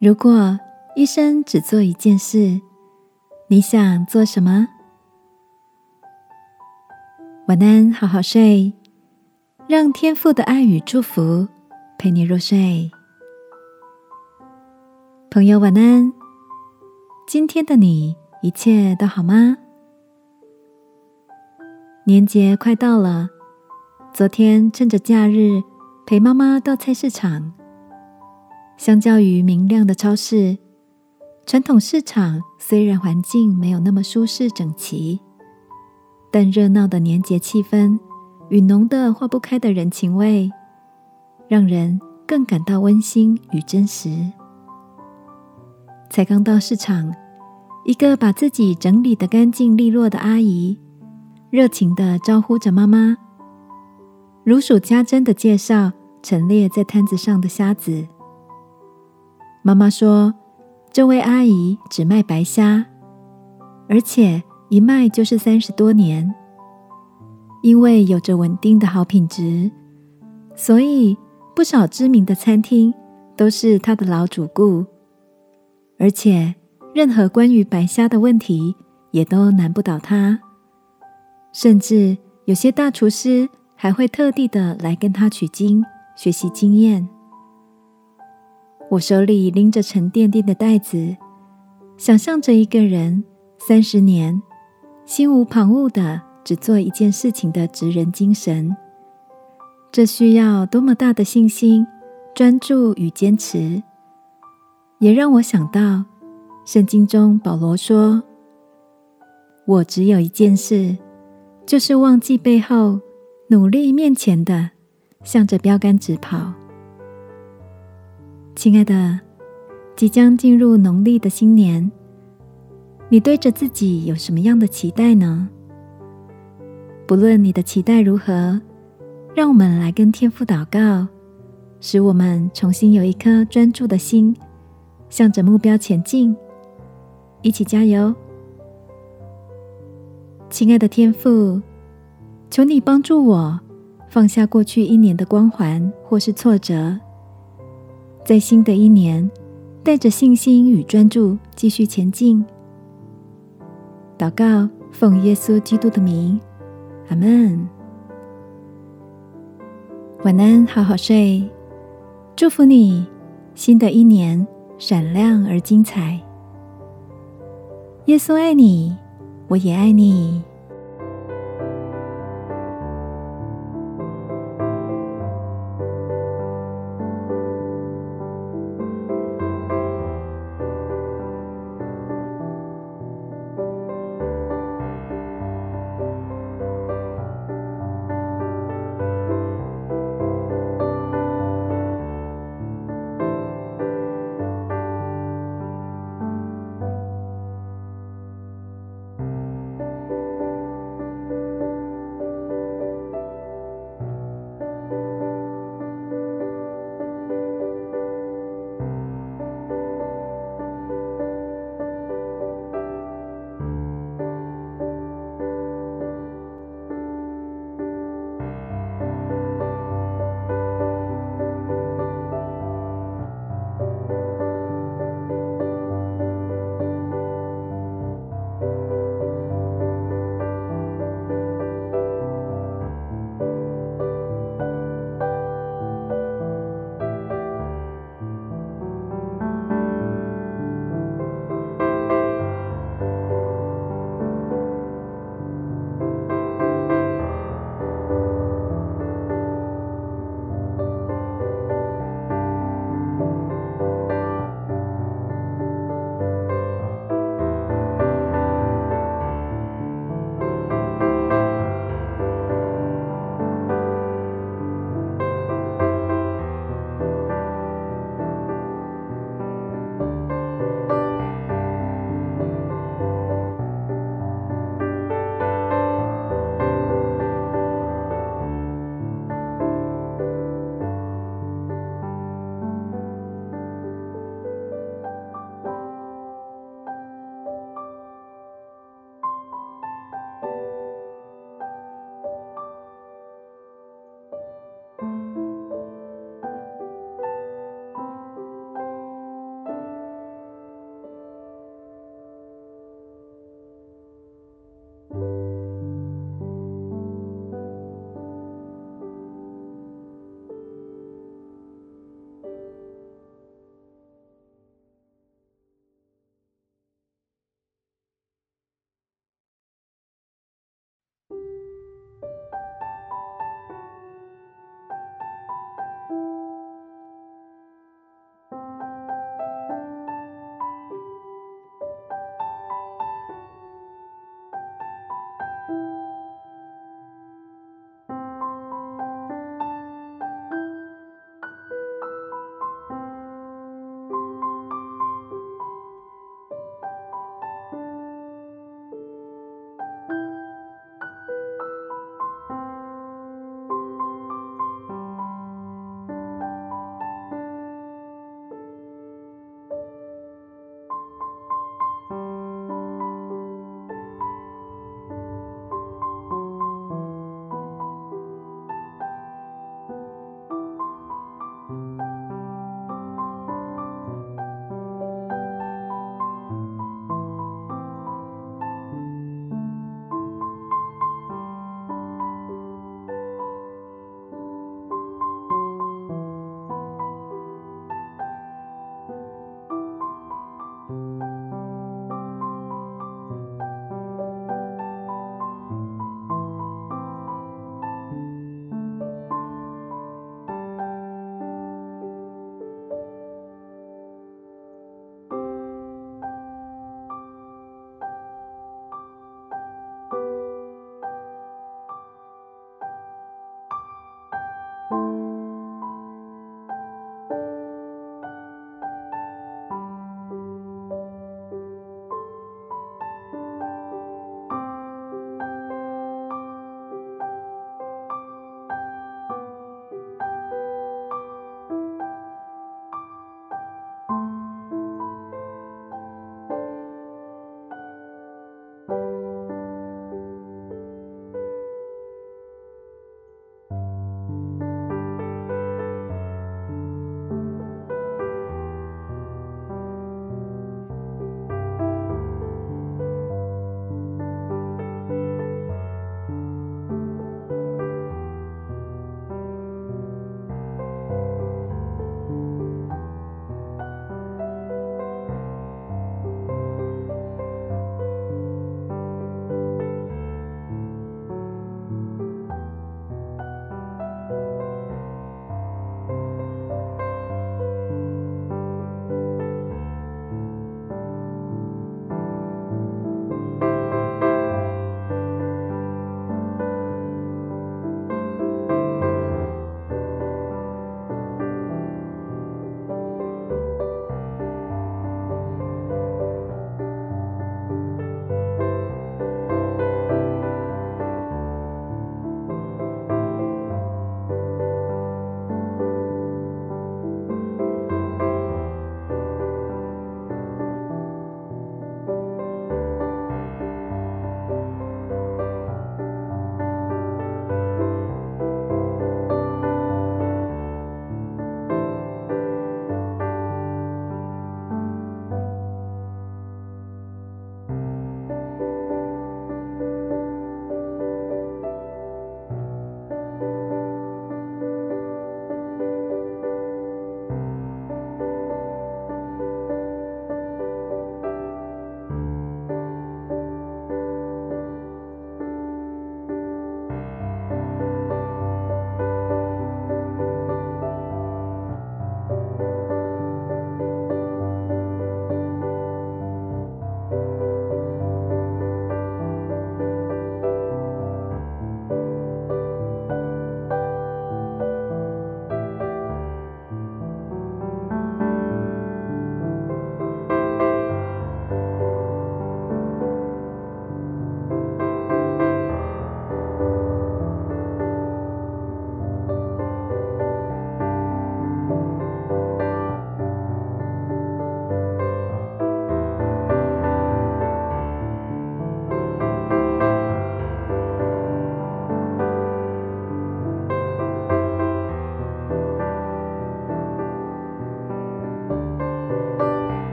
如果一生只做一件事，你想做什么？晚安，好好睡，让天父的爱与祝福陪你入睡。朋友，晚安。今天的你一切都好吗？年节快到了，昨天趁着假日陪妈妈到菜市场。相较于明亮的超市，传统市场虽然环境没有那么舒适整齐，但热闹的年节气氛与浓的化不开的人情味，让人更感到温馨与真实。才刚到市场，一个把自己整理得干净利落的阿姨，热情地招呼着妈妈，如数家珍地介绍陈列在摊子上的虾子。妈妈说：“这位阿姨只卖白虾，而且一卖就是三十多年。因为有着稳定的好品质，所以不少知名的餐厅都是她的老主顾。而且，任何关于白虾的问题也都难不倒她。甚至有些大厨师还会特地的来跟她取经，学习经验。”我手里拎着沉甸甸的袋子，想象着一个人三十年心无旁骛的只做一件事情的职人精神，这需要多么大的信心、专注与坚持！也让我想到圣经中保罗说：“我只有一件事，就是忘记背后，努力面前的，向着标杆直跑。”亲爱的，即将进入农历的新年，你对着自己有什么样的期待呢？不论你的期待如何，让我们来跟天父祷告，使我们重新有一颗专注的心，向着目标前进，一起加油！亲爱的天父，求你帮助我放下过去一年的光环或是挫折。在新的一年，带着信心与专注继续前进。祷告，奉耶稣基督的名，阿门。晚安，好好睡。祝福你，新的一年闪亮而精彩。耶稣爱你，我也爱你。